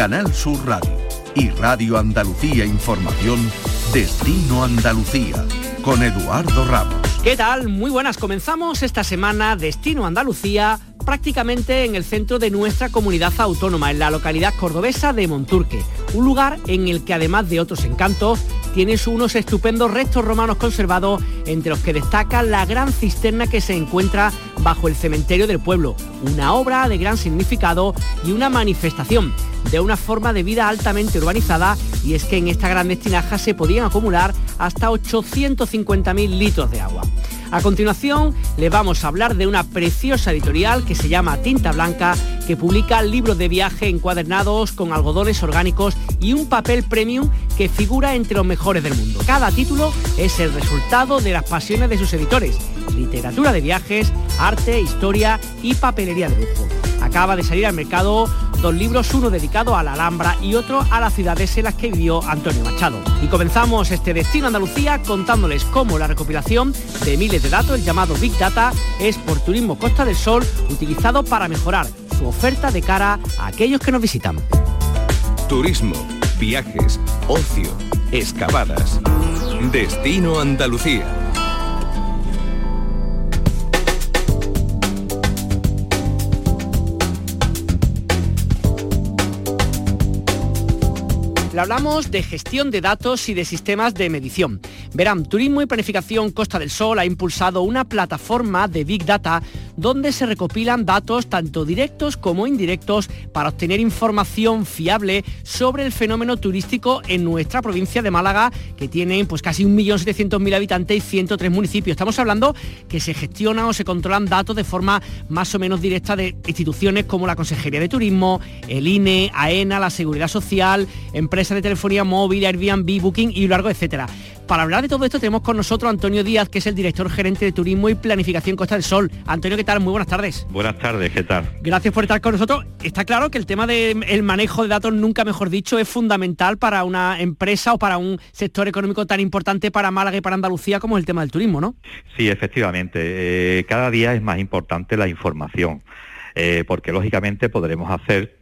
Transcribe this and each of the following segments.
Canal Sur Radio y Radio Andalucía Información, Destino Andalucía, con Eduardo Ramos. ¿Qué tal? Muy buenas. Comenzamos esta semana Destino Andalucía prácticamente en el centro de nuestra comunidad autónoma, en la localidad cordobesa de Monturque, un lugar en el que además de otros encantos, tienes unos estupendos restos romanos conservados, entre los que destaca la gran cisterna que se encuentra bajo el cementerio del pueblo, una obra de gran significado y una manifestación de una forma de vida altamente urbanizada y es que en esta gran tinaja se podían acumular hasta 850.000 litros de agua. A continuación, le vamos a hablar de una preciosa editorial que se llama Tinta Blanca, que publica libros de viaje encuadernados con algodones orgánicos y un papel premium que figura entre los mejores del mundo. Cada título es el resultado de las pasiones de sus editores, literatura de viajes, arte, historia y papelería de lujo. Acaba de salir al mercado dos libros, uno dedicado a la Alhambra y otro a las ciudades en las que vivió Antonio Machado. Y comenzamos este Destino Andalucía contándoles cómo la recopilación de miles de datos, el llamado Big Data, es por Turismo Costa del Sol, utilizado para mejorar su oferta de cara a aquellos que nos visitan. Turismo, viajes, ocio, excavadas. Destino Andalucía hablamos de gestión de datos y de sistemas de medición. Verán, Turismo y Planificación Costa del Sol ha impulsado una plataforma de Big Data donde se recopilan datos tanto directos como indirectos para obtener información fiable sobre el fenómeno turístico en nuestra provincia de Málaga, que tiene pues casi 1.700.000 habitantes y 103 municipios. Estamos hablando que se gestionan o se controlan datos de forma más o menos directa de instituciones como la Consejería de Turismo, el INE, AENA, la Seguridad Social, empresas de telefonía móvil, Airbnb, Booking y largo, etcétera. Para hablar de todo esto tenemos con nosotros a Antonio Díaz, que es el director gerente de Turismo y Planificación Costa del Sol. Antonio, ¿qué tal? Muy buenas tardes. Buenas tardes, ¿qué tal? Gracias por estar con nosotros. Está claro que el tema del manejo de datos, nunca mejor dicho, es fundamental para una empresa o para un sector económico tan importante para Málaga y para Andalucía como es el tema del turismo, ¿no? Sí, efectivamente. Eh, cada día es más importante la información, eh, porque lógicamente podremos hacer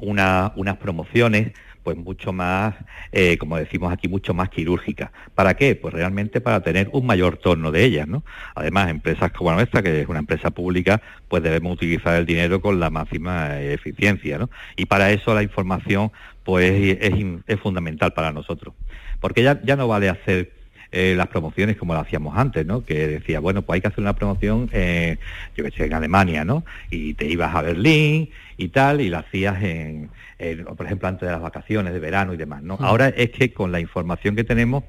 unas promociones pues mucho más, eh, como decimos aquí, mucho más quirúrgica. ¿Para qué? Pues realmente para tener un mayor torno de ellas, ¿no? Además, empresas como la nuestra, que es una empresa pública, pues debemos utilizar el dinero con la máxima eficiencia, ¿no? Y para eso la información, pues es, fundamental para nosotros. Porque ya, ya no vale hacer eh, las promociones como lo hacíamos antes, ¿no? Que decía, bueno, pues hay que hacer una promoción, eh, yo que sé, en Alemania, ¿no? Y te ibas a Berlín y tal, y la hacías en, por ejemplo, antes de las vacaciones de verano y demás, ¿no? Ahora es que con la información que tenemos,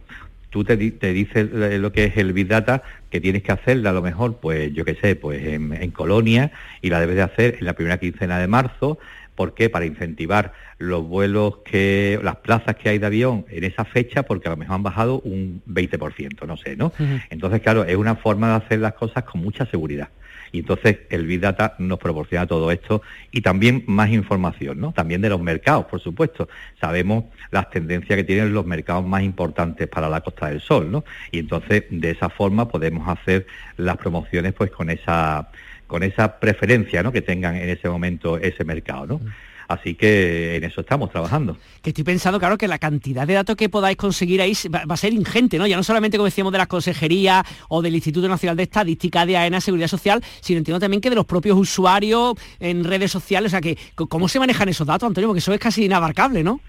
tú te, te dices lo que es el Big Data, que tienes que hacerla a lo mejor, pues yo qué sé, pues en, Colonia, y la debes de hacer en la primera quincena de marzo, ¿Por qué? Para incentivar los vuelos que, las plazas que hay de avión en esa fecha, porque a lo mejor han bajado un 20%, no sé, ¿no? Entonces, claro, es una forma de hacer las cosas con mucha seguridad. Y entonces el Big Data nos proporciona todo esto y también más información, ¿no? También de los mercados, por supuesto. Sabemos las tendencias que tienen los mercados más importantes para la Costa del Sol, ¿no? Y entonces de esa forma podemos hacer las promociones pues con esa con esa preferencia ¿no? que tengan en ese momento ese mercado. ¿no? Así que en eso estamos trabajando. Que estoy pensando, claro, que la cantidad de datos que podáis conseguir ahí va, a ser ingente, ¿no? Ya no solamente, como decíamos, de la Consejería o del Instituto Nacional de Estadística, de AENA, Seguridad Social, sino entiendo también que de los propios usuarios en redes sociales. O sea, que ¿cómo se manejan esos datos, Antonio? Porque eso es casi inabarcable, ¿no?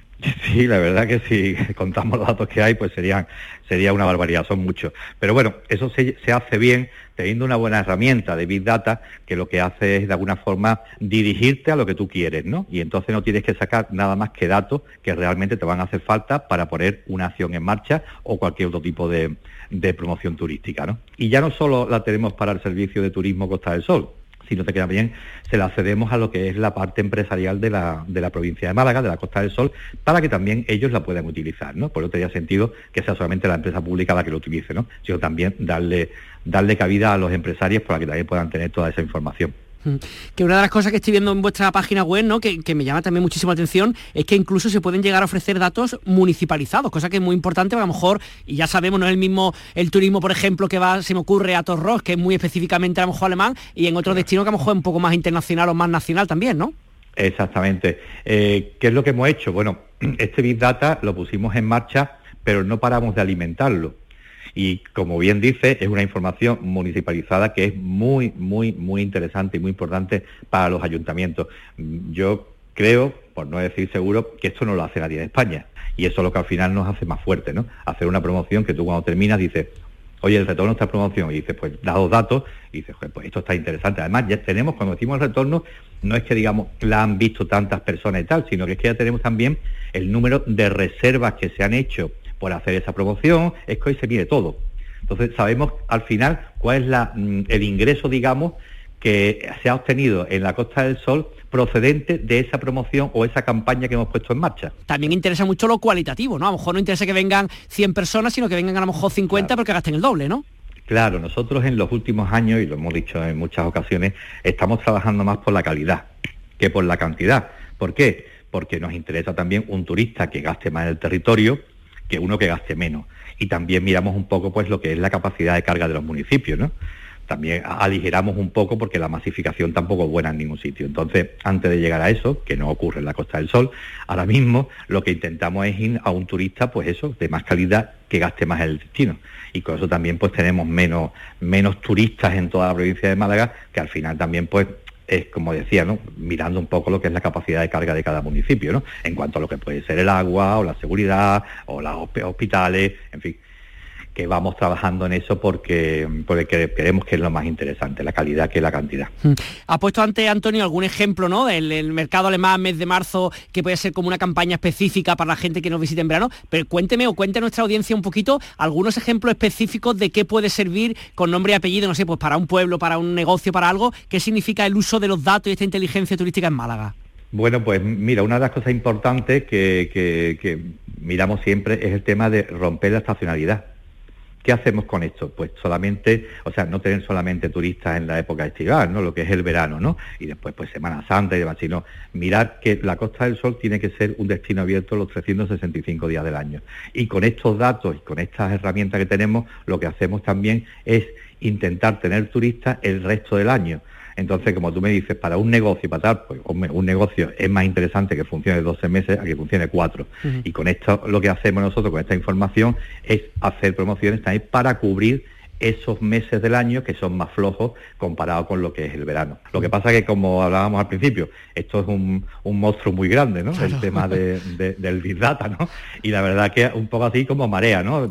Sí, la verdad que si contamos los datos que hay, pues serían, sería una barbaridad, son muchos. Pero bueno, eso se, hace bien teniendo una buena herramienta de Big Data que lo que hace es de alguna forma dirigirte a lo que tú quieres, ¿no? Y entonces no tienes que sacar nada más que datos que realmente te van a hacer falta para poner una acción en marcha o cualquier otro tipo de, de promoción turística, ¿no? Y ya no solo la tenemos para el servicio de turismo Costa del Sol, si no te queda bien, se la cedemos a lo que es la parte empresarial de la, de la provincia de Málaga, de la Costa del Sol, para que también ellos la puedan utilizar, ¿no? Por eso tenía sentido que sea solamente la empresa pública la que lo utilice, ¿no? Sino también darle, darle cabida a los empresarios para que también puedan tener toda esa información. Que una de las cosas que estoy viendo en vuestra página web, ¿no? que, me llama también muchísima atención, es que incluso se pueden llegar a ofrecer datos municipalizados, cosa que es muy importante, a lo mejor, y ya sabemos, no es el mismo el turismo, por ejemplo, que va, se me ocurre a Torros, que es muy específicamente a lo mejor alemán, y en otro destino que a lo mejor es un poco más internacional o más nacional también, ¿no? Exactamente. Eh, ¿Qué es lo que hemos hecho? Bueno, este Big Data lo pusimos en marcha, pero no paramos de alimentarlo. Y como bien dice, es una información municipalizada que es muy, muy, muy interesante y muy importante para los ayuntamientos. Yo creo, por no decir seguro, que esto no lo hace nadie en España. Y eso es lo que al final nos hace más fuerte, ¿no? Hacer una promoción que tú cuando terminas dices, oye, el retorno está promoción, y dices, pues dados datos, y dices, pues esto está interesante. Además, ya tenemos, cuando decimos el retorno, no es que digamos la han visto tantas personas y tal, sino que es que ya tenemos también el número de reservas que se han hecho por hacer esa promoción, es que hoy se mide todo. Entonces sabemos al final cuál es la, mm, el ingreso, digamos, que se ha obtenido en la Costa del Sol procedente de esa promoción o esa campaña que hemos puesto en marcha. También interesa mucho lo cualitativo, ¿no? A lo mejor no interesa que vengan 100 personas, sino que vengan a lo mejor 50 porque gasten el doble, ¿no? Claro, nosotros en los últimos años, y lo hemos dicho en muchas ocasiones, estamos trabajando más por la calidad que por la cantidad. ¿Por qué? Porque nos interesa también un turista que gaste más en el territorio que uno que gaste menos. Y también miramos un poco pues lo que es la capacidad de carga de los municipios, ¿no? también aligeramos un poco porque la masificación tampoco es buena en ningún sitio. Entonces, antes de llegar a eso, que no ocurre en la Costa del Sol, ahora mismo lo que intentamos es ir a un turista, pues eso, de más calidad que gaste más el destino. Y con eso también pues tenemos menos, menos turistas en toda la provincia de Málaga, que al final también pues es como decía, ¿no? mirando un poco lo que es la capacidad de carga de cada municipio, ¿no? en cuanto a lo que puede ser el agua o la seguridad o los hospitales, en fin que vamos trabajando en eso porque, porque queremos que es lo más interesante, la calidad que la cantidad. Mm. Ha puesto antes, Antonio, algún ejemplo ¿no? del mercado alemán, mes de marzo, que puede ser como una campaña específica para la gente que nos visite en verano, pero cuénteme o cuente a nuestra audiencia un poquito algunos ejemplos específicos de qué puede servir con nombre y apellido, no sé, pues para un pueblo, para un negocio, para algo, qué significa el uso de los datos y esta inteligencia turística en Málaga. Bueno, pues mira, una de las cosas importantes que, que miramos siempre es el tema de romper la estacionalidad ¿Qué hacemos con esto? Pues solamente, o sea, no tener solamente turistas en la época estival, ¿no? Lo que es el verano, ¿no? Y después, pues Semana Santa y demás, sino mirar que la Costa del Sol tiene que ser un destino abierto los 365 días del año. Y con estos datos y con estas herramientas que tenemos, lo que hacemos también es intentar tener turistas el resto del año. Entonces, como tú me dices, para un negocio, para tal, pues un negocio es más interesante que funcione 12 meses a que funcione 4. Y con esto lo que hacemos nosotros, con esta información, es hacer promociones también para cubrir esos meses del año que son más flojos comparado con lo que es el verano. Lo que pasa que, como hablábamos al principio, esto es un, monstruo muy grande, ¿no? El tema del Big Data, ¿no? Y la verdad que un poco así como marea, ¿no?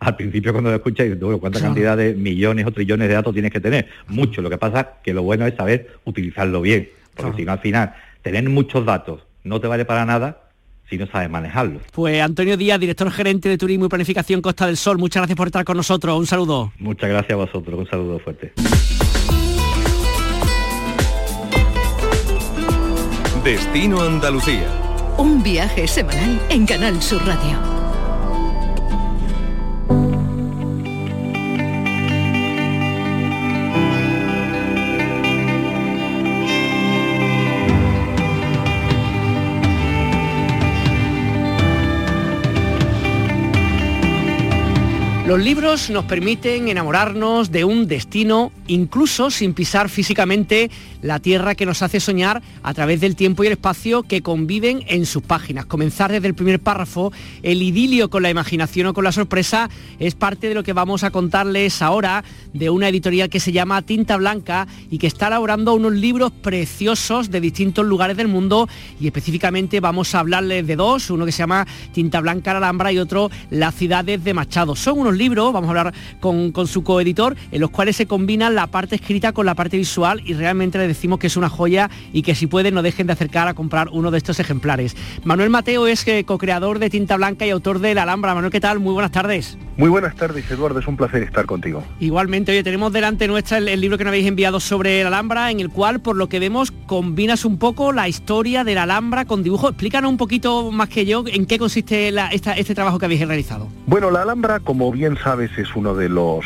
al principio cuando lo escuchas, dices, ¿cuánta cantidad de millones o trillones de datos tienes que tener? Mucho. Lo que pasa que lo bueno es saber utilizarlo bien, porque si no al final, tener muchos datos no te vale para nada si no sabes manejarlo. Pues Antonio Díaz, director gerente de Turismo y Planificación Costa del Sol, muchas gracias por estar con nosotros. Un saludo. Muchas gracias a vosotros. Un saludo fuerte. Destino Andalucía. Un viaje semanal en Canal Sur Radio. Los libros nos permiten enamorarnos de un destino, incluso sin pisar físicamente la tierra que nos hace soñar a través del tiempo y el espacio que conviven en sus páginas. Comenzar desde el primer párrafo, el idilio con la imaginación o con la sorpresa, es parte de lo que vamos a contarles ahora de una editorial que se llama Tinta Blanca y que está elaborando unos libros preciosos de distintos lugares del mundo y específicamente vamos a hablarles de dos, uno que se llama Tinta Blanca la Alhambra y otro Las ciudades de Machado. Son unos libros, vamos a hablar con, su coeditor, en los cuales se combina la parte escrita con la parte visual y realmente les decimos que es una joya y que si pueden no dejen de acercar a comprar uno de estos ejemplares. Manuel Mateo es eh, co-creador de Tinta Blanca y autor de La Alhambra. Manuel, ¿qué tal? Muy buenas tardes. Muy buenas tardes, Eduardo. Es un placer estar contigo. Igualmente, oye, tenemos delante nuestra el, libro que nos habéis enviado sobre la Alhambra, en el cual, por lo que vemos, combinas un poco la historia de la Alhambra con dibujo. Explícanos un poquito más que yo en qué consiste este trabajo que habéis realizado. Bueno, la Alhambra, como bien sabes, es uno de los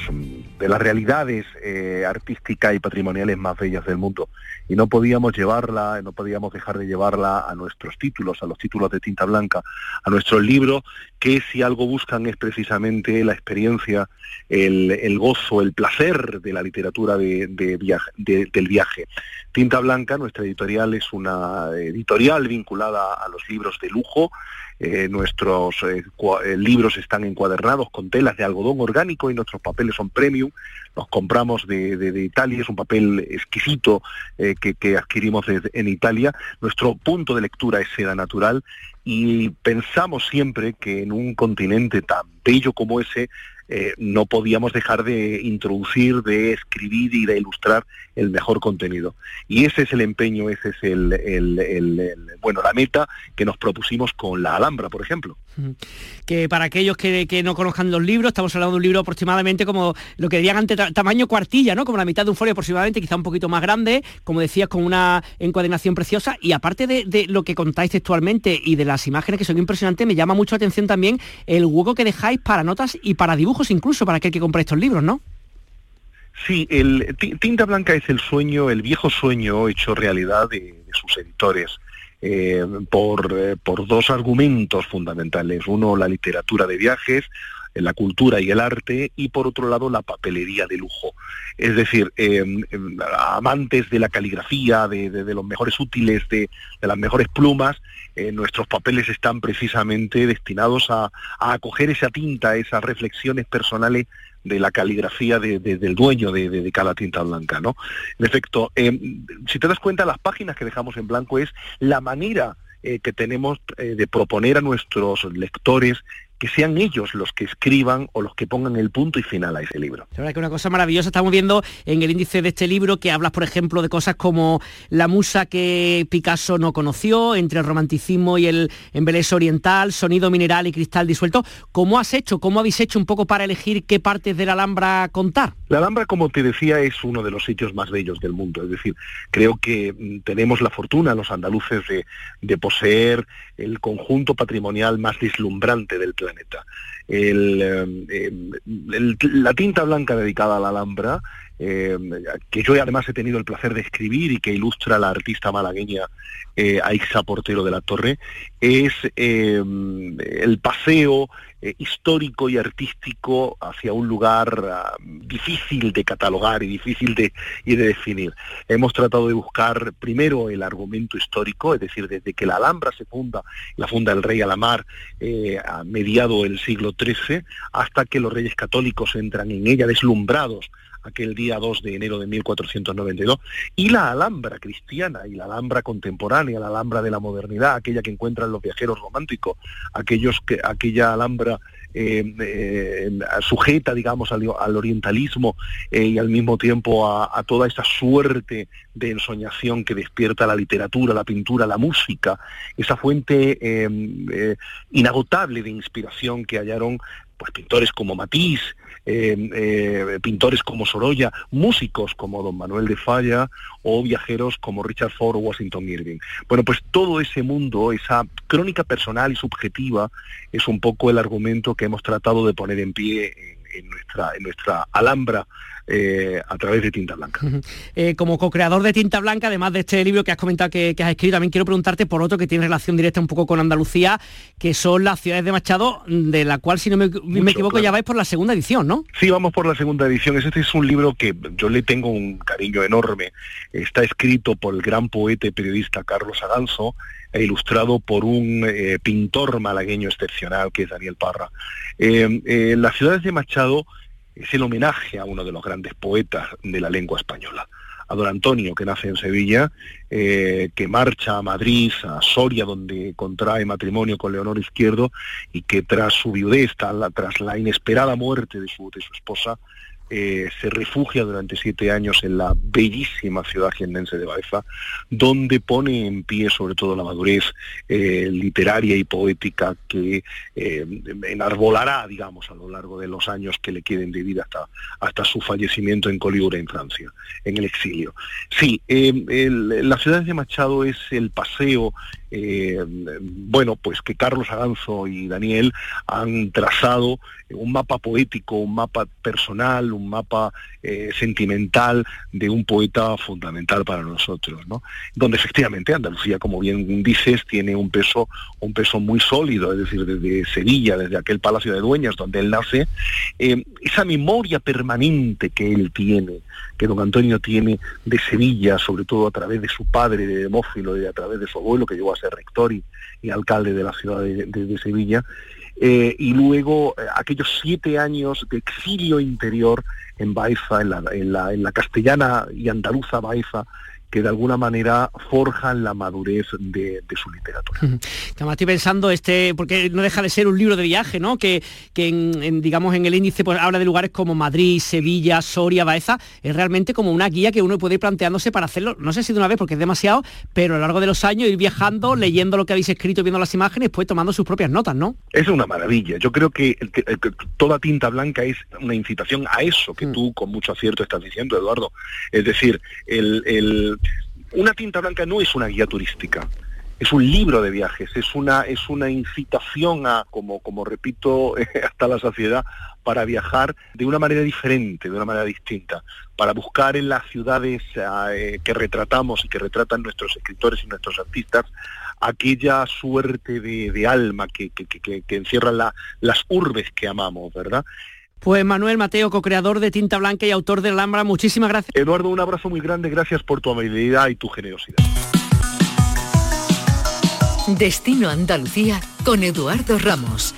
de las realidades eh, artísticas y patrimoniales más bellas del mundo. Y no podíamos llevarla, no podíamos dejar de llevarla a nuestros títulos, a los títulos de tinta blanca, a nuestros libros, que si algo buscan es precisamente la experiencia, el, gozo, el placer de la literatura de, del viaje. Tinta Blanca, nuestra editorial, es una editorial vinculada a los libros de lujo, eh, nuestros eh, eh, libros están encuadernados con telas de algodón orgánico y nuestros papeles son premium. Los compramos de, Italia, es un papel exquisito que, adquirimos en Italia. Nuestro punto de lectura es seda natural y pensamos siempre que en un continente tan bello como ese eh, no podíamos dejar de introducir, de escribir y de ilustrar el mejor contenido. Y ese es el empeño, ese es el, bueno, la meta que nos propusimos con la Alhambra, por ejemplo. Que para aquellos que, no conozcan los libros, estamos hablando de un libro aproximadamente como lo que dirían ante tamaño cuartilla, ¿no? Como la mitad de un folio aproximadamente, quizá un poquito más grande, como decías, con una encuadernación preciosa. Y aparte de, de lo que contáis textualmente y de las imágenes que son impresionantes, me llama mucho la atención también el hueco que dejáis para notas y para dibujos incluso para aquel que compra estos libros, ¿no? Sí, el Tinta Blanca es el sueño, el viejo sueño hecho realidad de, sus editores. Eh, eh, por dos argumentos fundamentales. Uno, la literatura de viajes, la cultura y el arte, y por otro lado, la papelería de lujo. Es decir, em, em, amantes de la caligrafía, de, los mejores útiles, de, las mejores plumas, eh, nuestros papeles están precisamente destinados a, acoger esa tinta, esas reflexiones personales de la caligrafía del dueño de, cada tinta blanca, ¿no? En efecto, em, si te das cuenta, las páginas que dejamos en blanco es la manera eh, que tenemos eh, de proponer a nuestros lectores que sean ellos los que escriban o los que pongan el punto y final a ese libro. La verdad que una cosa maravillosa, estamos viendo en el índice de este libro que hablas, por ejemplo, de cosas como la musa que Picasso no conoció, entre el romanticismo y el embeleso oriental, sonido mineral y cristal disuelto. ¿Cómo has hecho, cómo habéis hecho un poco para elegir qué partes de la Alhambra contar? La Alhambra, como te decía, es uno de los sitios más bellos del mundo. Es decir, creo que mm, tenemos la fortuna, los andaluces, de, de poseer el conjunto patrimonial más deslumbrante del planeta eh, eh, la tinta blanca dedicada a la Alhambra, eh, que yo además he tenido el placer de escribir y que ilustra la artista malagueña Aixa Portero de la Torre, es el paseo eh, histórico y artístico hacia un lugar ah, difícil de catalogar y difícil de, y de definir. Hemos tratado de buscar primero el argumento histórico, es decir, desde que la Alhambra se funda, la funda el rey Alamar eh, a mediado el siglo XIII, hasta que los reyes católicos entran en ella deslumbrados aquel día 2 de enero de 1492, y la Alhambra cristiana y la Alhambra contemporánea, la Alhambra de la modernidad, aquella que encuentran los viajeros románticos, aquellos que, aquella Alhambra eh, eh, sujeta, digamos, al, orientalismo eh, y al mismo tiempo a, toda esa suerte de ensoñación que despierta la literatura, la pintura, la música, esa fuente inagotable de inspiración que hallaron pues pintores como Matisse, eh, eh, pintores como Sorolla, músicos como Don Manuel de Falla o viajeros como Richard Ford o Washington Irving. Bueno, pues todo ese mundo, esa crónica personal y subjetiva, es un poco el argumento que hemos tratado de poner en pie en nuestra, en nuestra Alhambra eh, a través de Tinta Blanca. Eh, como co-creador de Tinta Blanca, además de este libro que has comentado que, has escrito, también quiero preguntarte por otro que tiene relación directa un poco con Andalucía, que son las ciudades de Machado, de la cual, si no me, equivoco, ya vais por la segunda edición, ¿no? Sí, vamos por la segunda edición. Este es un libro que yo le tengo un cariño enorme. Está escrito por el gran poeta y periodista Carlos Aganzo, ilustrado por un eh, pintor malagueño excepcional que es Daniel Parra. las ciudades de Machado es el homenaje a uno de los grandes poetas de la lengua española, a don Antonio, que nace en Sevilla, eh, que marcha a Madrid, a Soria, donde contrae matrimonio con Leonor Izquierdo, y que tras su viudez, tras la inesperada muerte de su, de su esposa, eh, se refugia durante siete años en la bellísima ciudad jiennense de Baeza, donde pone en pie sobre todo la madurez eh, literaria y poética que eh, enarbolará, digamos, a lo largo de los años que le queden de vida hasta, hasta su fallecimiento en Colibra, en Francia, en el exilio. Sí, la ciudad de Machado es el paseo eh, bueno, pues que Carlos Aganzo y Daniel han trazado un mapa poético, un mapa personal, un mapa eh, sentimental de un poeta fundamental para nosotros, ¿no? Donde efectivamente Andalucía, como bien dices, tiene un peso, un peso muy sólido, es decir, desde Sevilla, desde aquel Palacio de Dueñas donde él nace, eh, esa memoria permanente que él tiene, que don Antonio tiene de Sevilla, sobre todo a través de su padre, de Demófilo, y a través de su abuelo, que llegó a ser rector y, alcalde de la ciudad de Sevilla, eh, y luego eh, aquellos siete años de exilio interior en Baeza, en la, en la, en la castellana y andaluza Baeza, que de alguna manera forjan la madurez de, su literatura. Que estoy pensando, este, porque no deja de ser un libro de viaje, ¿no? Que, que en, digamos en el índice pues, habla de lugares como Madrid, Sevilla, Soria, Baeza, es realmente como una guía que uno puede ir planteándose para hacerlo, no sé si de una vez porque es demasiado, pero a lo largo de los años ir viajando, leyendo lo que habéis escrito, viendo las imágenes, pues tomando sus propias notas, ¿no? Es una maravilla. Yo creo que, toda tinta blanca es una incitación a eso que mm. tú con mucho acierto estás diciendo, Eduardo. Es decir, el una tinta blanca no es una guía turística, es un libro de viajes, es una, es una incitación a, como, como repito hasta la saciedad, para viajar de una manera diferente, de una manera distinta, para buscar en las ciudades eh, que retratamos y que retratan nuestros escritores y nuestros artistas aquella suerte de, alma que, que, que, que encierran las urbes que amamos, ¿verdad? Pues Manuel Mateo, co-creador de Tinta Blanca y autor de Alhambra, muchísimas gracias. Eduardo, un abrazo muy grande, gracias por tu amabilidad y tu generosidad. Destino Andalucía con Eduardo Ramos.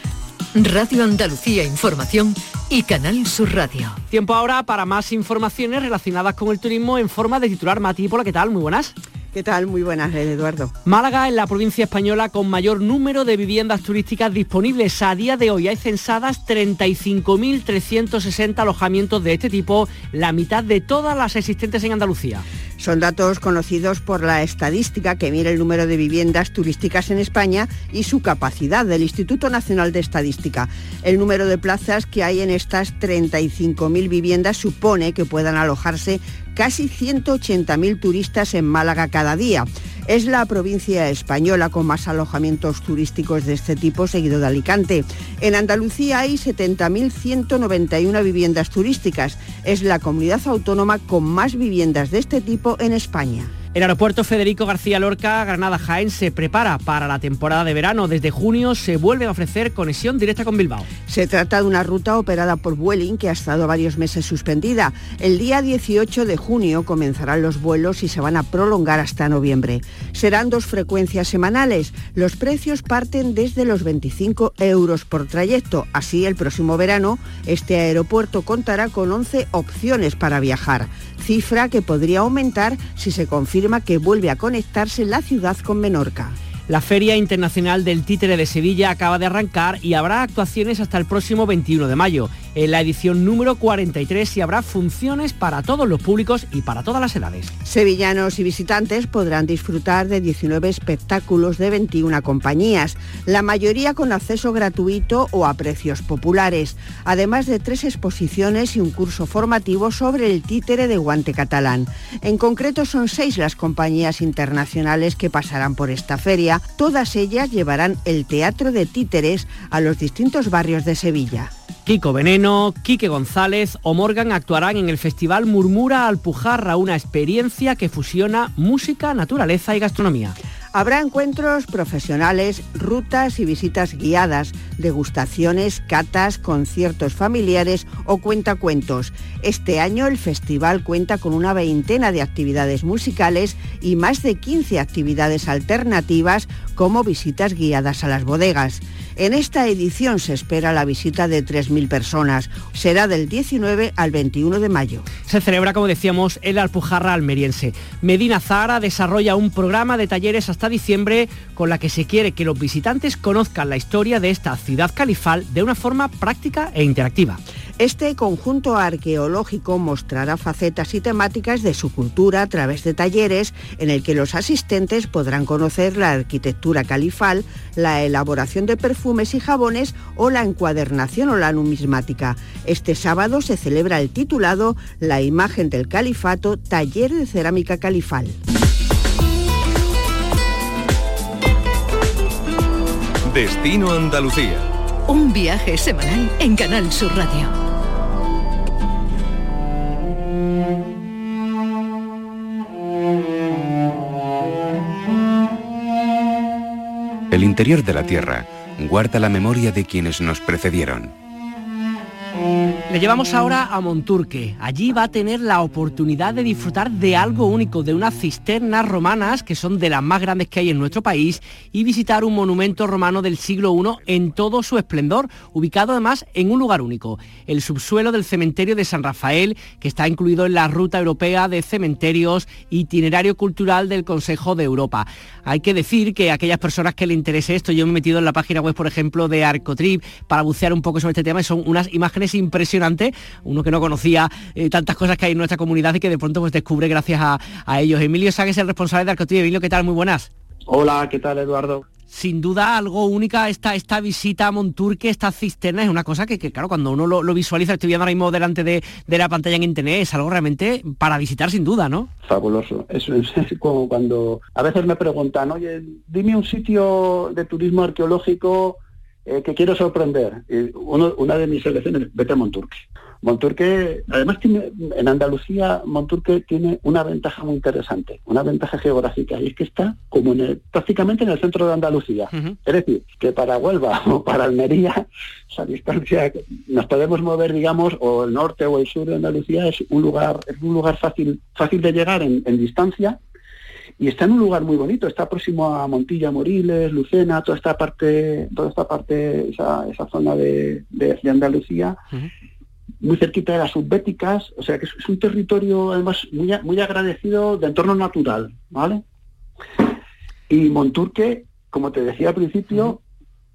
Radio Andalucía Información y Canal Sur Radio. Tiempo ahora para más informaciones relacionadas con el turismo en forma de titular Mati. ¿qué tal? Muy buenas. ¿Qué tal? Muy buenas, Eduardo. Málaga es la provincia española con mayor número de viviendas turísticas disponibles. A día de hoy hay censadas 35.360 alojamientos de este tipo, la mitad de todas las existentes en Andalucía. Son datos conocidos por la estadística que mira el número de viviendas turísticas en España y su capacidad del Instituto Nacional de Estadística. El número de plazas que hay en estas 35.000 viviendas supone que puedan alojarse casi 180.000 turistas en Málaga cada día. Es la provincia española con más alojamientos turísticos de este tipo, seguido de Alicante. En Andalucía hay 70.191 viviendas turísticas. Es la comunidad autónoma con más viviendas de este tipo en España. El aeropuerto Federico García Lorca, Granada Jaén, se prepara para la temporada de verano. Desde junio se vuelve a ofrecer conexión directa con Bilbao. Se trata de una ruta operada por Vueling que ha estado varios meses suspendida. El día 18 de junio comenzarán los vuelos y se van a prolongar hasta noviembre. Serán dos frecuencias semanales. Los precios parten desde los 25 euros por trayecto. Así, el próximo verano, este aeropuerto contará con 11 opciones para viajar cifra que podría aumentar si se confirma que vuelve a conectarse la ciudad con Menorca. La Feria Internacional del Títere de Sevilla acaba de arrancar y habrá actuaciones hasta el próximo 21 de mayo en la edición número 43 y habrá funciones para todos los públicos y para todas las edades. Sevillanos y visitantes podrán disfrutar de 19 espectáculos de 21 compañías, la mayoría con acceso gratuito o a precios populares, además de tres exposiciones y un curso formativo sobre el títere de guante catalán. En concreto son seis las compañías internacionales que pasarán por esta feria, todas ellas llevarán el teatro de títeres a los distintos barrios de Sevilla. Kiko Veneno, Quique González o Morgan actuarán en el Festival Murmura Alpujarra, una experiencia que fusiona música, naturaleza y gastronomía. Habrá encuentros profesionales, rutas y visitas guiadas, degustaciones, catas, conciertos familiares o cuentacuentos. Este año el festival cuenta con una veintena de actividades musicales y más de 15 actividades alternativas como visitas guiadas a las bodegas. En esta edición se espera la visita de 3.000 personas. Será del 19 al 21 de mayo. Se celebra, como decíamos, el Alpujarra almeriense. Medina Zara desarrolla un programa de talleres hasta diciembre con la que se quiere que los visitantes conozcan la historia de esta ciudad califal de una forma práctica e interactiva. Este conjunto arqueológico mostrará facetas y temáticas de su cultura a través de talleres en el que los asistentes podrán conocer la arquitectura califal, la elaboración de perfumes y jabones o la encuadernación o la numismática. Este sábado se celebra el titulado La imagen del califato, taller de cerámica califal. Destino Andalucía. Un viaje semanal en Canal Sur Radio. El interior de la Tierra guarda la memoria de quienes nos precedieron le llevamos ahora a Monturque. Allí va a tener la oportunidad de disfrutar de algo único, de unas cisternas romanas que son de las más grandes que hay en nuestro país y visitar un monumento romano del siglo I en todo su esplendor, ubicado además en un lugar único, el subsuelo del cementerio de San Rafael, que está incluido en la Ruta Europea de Cementerios Itinerario Cultural del Consejo de Europa. Hay que decir que aquellas personas que le interese esto, yo me he metido en la página web, por ejemplo, de Arcotrip para bucear un poco sobre este tema y son unas imágenes impresionantes, uno que no conocía eh, tantas cosas que hay en nuestra comunidad y que de pronto pues descubre gracias a, ellos. Emilio Ságuez, el responsable de Arcotrip. Emilio, ¿qué tal? Muy buenas. Hola, ¿qué tal Eduardo? sin duda algo única esta, esta visita a Monturque, esta cisterna, es una cosa que, claro, cuando uno lo, visualiza, estoy viendo ahora mismo delante de, la pantalla en internet, es algo realmente para visitar sin duda, ¿no? Fabuloso. Eso es, como cuando a veces me preguntan, oye, dime un sitio de turismo arqueológico eh, que quiero sorprender. una de mis selecciones, vete a Monturque. Monturque, además tiene, en Andalucía, Monturque tiene una ventaja muy interesante, una ventaja geográfica, y es que está como en prácticamente en el centro de Andalucía. Es decir, que para Huelva o para Almería, esa distancia, nos podemos mover, digamos, o el norte o el sur de Andalucía es un lugar, es un lugar fácil, fácil de llegar en, distancia, y está en un lugar muy bonito, está próximo a Montilla, Moriles, Lucena, toda esta parte, toda esta parte, esa, esa zona de, de, Andalucía, muy cerquita de las subbéticas, o sea que es, un territorio además muy, muy agradecido de entorno natural, ¿vale? Y Monturque, como te decía al principio,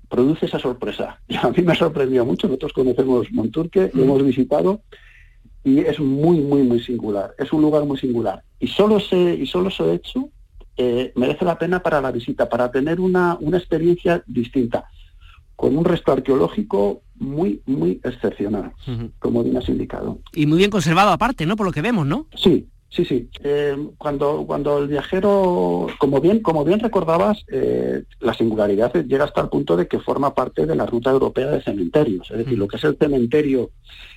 produce esa sorpresa. A mí me ha sorprendido mucho, nosotros conocemos Monturque, lo hemos visitado y es muy, muy, muy singular, es un lugar muy singular. Y solo se, y solo ese hecho eh, merece la pena para la visita, para tener una, una experiencia distinta con un resto arqueológico muy, muy excepcional, como bien has indicado. Y muy bien conservado aparte, ¿no? Por lo que vemos, ¿no? Sí, sí, sí. Eh, cuando, cuando el viajero, como bien, como bien recordabas, eh, la singularidad llega hasta el punto de que forma parte de la ruta europea de cementerios. Es decir, lo que es el cementerio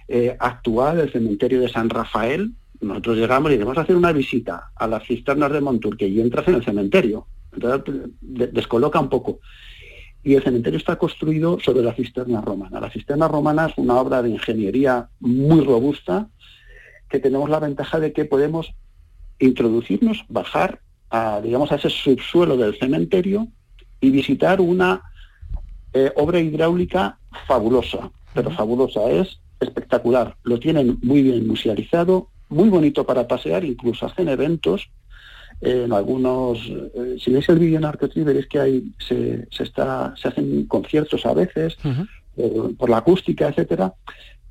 eh, actual, el cementerio de San Rafael, nosotros llegamos y vamos a hacer una visita a las cisternas de Monturque y entras en el cementerio. Entonces descoloca un poco y el cementerio está construido sobre la cisterna romana. La cisterna romana es una obra de ingeniería muy robusta que tenemos la ventaja de que podemos introducirnos, bajar a, digamos, a ese subsuelo del cementerio y visitar una eh, obra hidráulica fabulosa, pero fabulosa, es espectacular. Lo tienen muy bien musealizado, muy bonito para pasear, incluso hacen eventos en algunos, eh, si veis el vídeo en Arcotrip veréis que hay, se, se, está, se hacen conciertos a veces, por, la acústica, etcétera,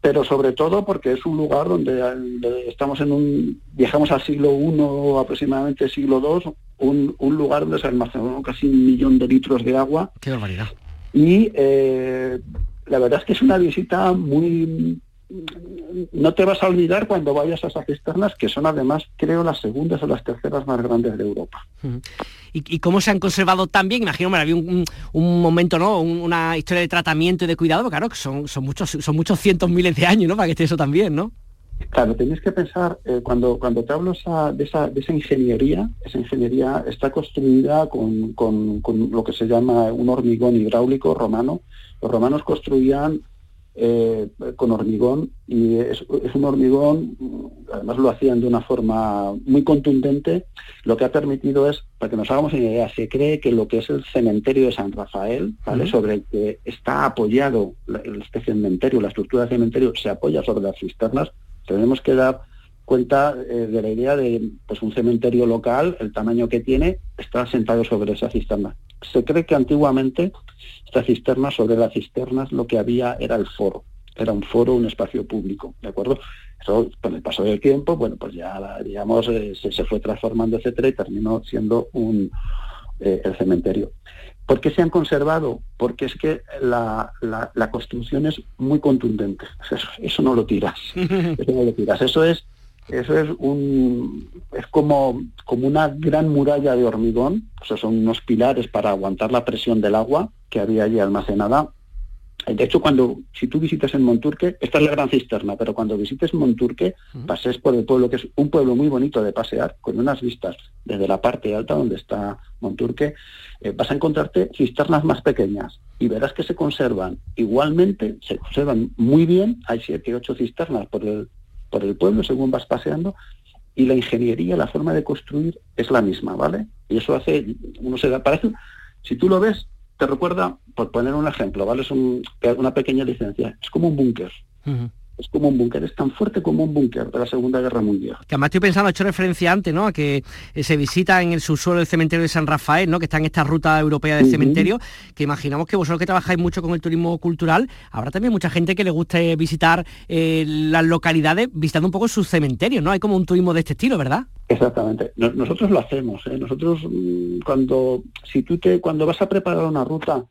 pero sobre todo porque es un lugar donde, estamos en un, viajamos al siglo I, aproximadamente siglo II, un, un lugar donde se almacenó casi un millón de litros de agua. ¡Qué barbaridad! Y eh, la verdad es que es una visita muy no te vas a olvidar cuando vayas a esas cisternas, que son además, creo, las segundas o las terceras más grandes de Europa. ¿Y, cómo se han conservado tan bien? Imagino, me había un, momento, ¿no? una historia de tratamiento y de cuidado, claro, que son, son, muchos, son muchos cientos miles de años, ¿no? Para que esté eso también, ¿no? Claro, tenéis que pensar, eh, cuando, cuando te hablo de, esa, de esa ingeniería, esa ingeniería está construida con, con, lo que se llama un hormigón hidráulico romano. Los romanos construían eh, con hormigón y es, un hormigón, además lo hacían de una forma muy contundente, lo que ha permitido es, para que nos hagamos una idea, se cree que lo que es el cementerio de San Rafael, ¿vale? sobre el que está apoyado el cementerio, la estructura del cementerio se apoya sobre las cisternas, tenemos que dar cuenta eh, de la idea de pues un cementerio local, el tamaño que tiene, está sentado sobre esa cisterna. Se cree que antiguamente esta cisterna, sobre las cisternas, lo que había era el foro, era un foro, un espacio público, ¿de acuerdo? Eso con el paso del tiempo, bueno, pues ya, digamos, eh, se, fue transformando, etcétera, y terminó siendo un, eh, el cementerio. ¿Por qué se han conservado? Porque es que la, construcción es muy contundente. Eso, eso, no lo tiras. Eso no lo tiras. Eso es eso es un es como, como una gran muralla de hormigón, o sea, son unos pilares para aguantar la presión del agua que había allí almacenada. De hecho, cuando si tú visitas en Monturque, esta es la gran cisterna, pero cuando visites Monturque, pases por el pueblo, que es un pueblo muy bonito de pasear, con unas vistas desde la parte alta donde está Monturque, eh, vas a encontrarte cisternas más pequeñas y verás que se conservan igualmente, se conservan muy bien, hay siete, ocho cisternas por el, por el pueblo según vas paseando, y la ingeniería, la forma de construir es la misma, ¿vale? Y eso hace, uno se da, parece, si tú lo ves, te recuerda, por poner un ejemplo, ¿vale? Es una pequeña licencia, es como un búnker es como un búnker, es tan fuerte como un búnker de la Segunda Guerra Mundial. Que además estoy pensando, he hecho referencia antes, ¿no? A que eh, se visita en el subsuelo del cementerio de San Rafael, ¿no? Que está en esta ruta europea del cementerio, que imaginamos que vosotros que trabajáis mucho con el turismo cultural, habrá también mucha gente que le guste visitar eh, las localidades visitando un poco sus cementerios, ¿no? Hay como un turismo de este estilo, ¿verdad? Exactamente. nosotros lo hacemos, ¿eh? Nosotros mm, cuando, si tú te, cuando vas a preparar una ruta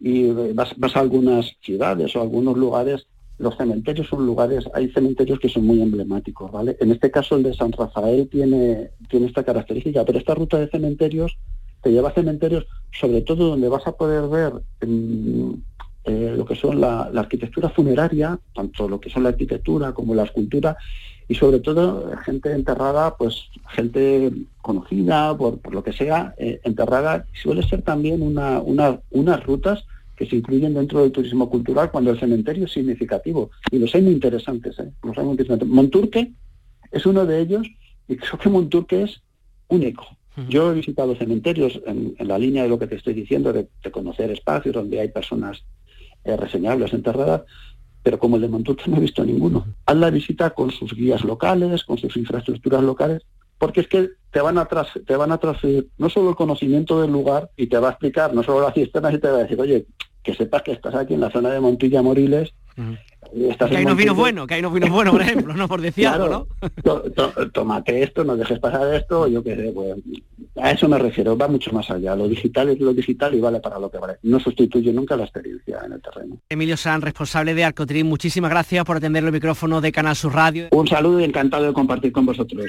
y vas, vas a algunas ciudades o algunos lugares, los cementerios son lugares, hay cementerios que son muy emblemáticos, ¿vale? En este caso el de San Rafael tiene, tiene esta característica, pero esta ruta de cementerios te lleva a cementerios, sobre todo donde vas a poder ver mm, eh, lo que son la, arquitectura funeraria, tanto lo que son la arquitectura como la escultura, y sobre todo gente enterrada, pues gente conocida, por, lo que sea, eh, enterrada, suele ser también una, una, unas rutas que se incluyen dentro del turismo cultural cuando el cementerio es significativo. Y los hay muy interesantes, ¿eh? los hay muy interesantes. Monturque es uno de ellos y creo que Monturque es único. Yo he visitado cementerios en, la línea de lo que te estoy diciendo, de, conocer espacios donde hay personas eh, reseñables enterradas, pero como el de Monturque no he visto ninguno. Haz la visita con sus guías locales, con sus infraestructuras locales, porque es que te van a te van a transferir no solo el conocimiento del lugar y te va a explicar no solo las cisternas y te va a decir, oye, que sepas que estás aquí en la zona de Montilla Moriles. que hay unos vinos buenos, que hay unos vinos buenos, por ejemplo, no por decir algo, ¿no? tómate esto, no dejes pasar esto, yo qué sé, pues, a eso me refiero, va mucho más allá. Lo digital es lo digital y vale para lo que vale. No sustituye nunca la experiencia en el terreno. Emilio San, responsable de Arcotrim, muchísimas gracias por atender el micrófono de Canal Sur Radio. Un saludo y encantado de compartir con vosotros.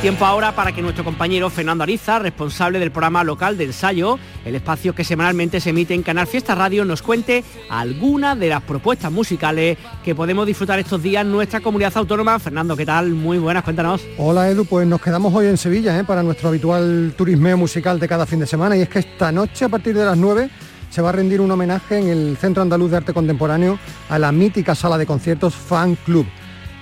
Tiempo ahora para que nuestro compañero Fernando Ariza, responsable del programa local de ensayo, el espacio que semanalmente se emite en Canal Fiesta Radio, nos cuente algunas de las propuestas musicales que podemos disfrutar estos días en nuestra comunidad autónoma. Fernando, ¿qué tal? Muy buenas, cuéntanos. Hola Edu, pues nos quedamos hoy en Sevilla ¿eh? para nuestro habitual turismeo musical de cada fin de semana y es que esta noche a partir de las 9 se va a rendir un homenaje en el Centro Andaluz de Arte Contemporáneo a la mítica sala de conciertos Fan Club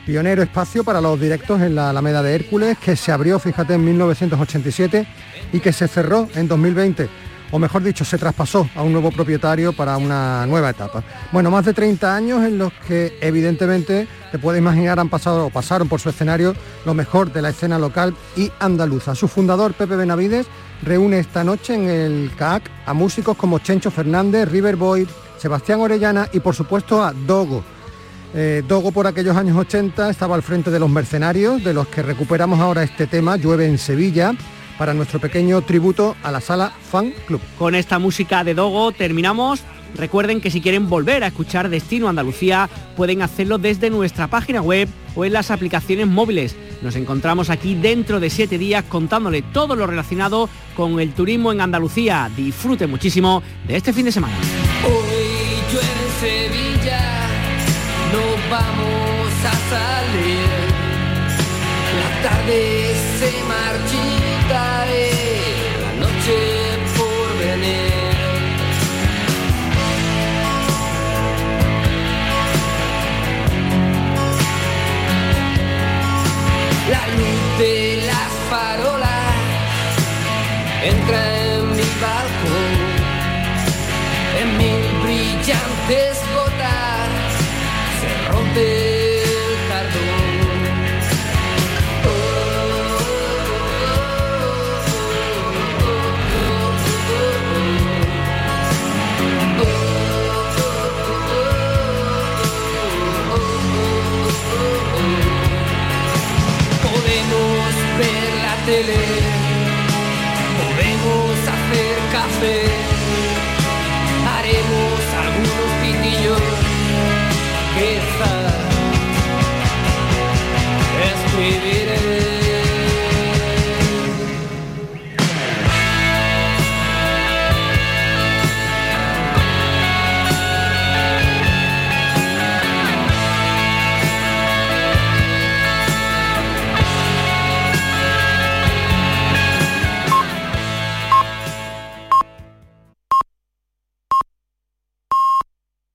pionero espacio para los directos en la Alameda de Hércules, que se abrió, fíjate, en 1987 y que se cerró en 2020 o mejor dicho, se traspasó a un nuevo propietario para una nueva etapa. Bueno, más de 30 años en los que evidentemente te puedes imaginar han pasado o pasaron por su escenario lo mejor de la escena local y andaluza. Su fundador, Pepe Benavides, reúne esta noche en el CAC a músicos como Chencho Fernández, River Boy, Sebastián Orellana y por supuesto a Dogo eh, Dogo por aquellos años 80 estaba al frente de los mercenarios, de los que recuperamos ahora este tema, Llueve en Sevilla, para nuestro pequeño tributo a la sala Fan Club. Con esta música de Dogo terminamos. Recuerden que si quieren volver a escuchar Destino Andalucía, pueden hacerlo desde nuestra página web o en las aplicaciones móviles. Nos encontramos aquí dentro de siete días contándole todo lo relacionado con el turismo en Andalucía. Disfrute muchísimo de este fin de semana. Vamos a salir. La tarde se marchita y la noche por venir. La luz de las farolas entra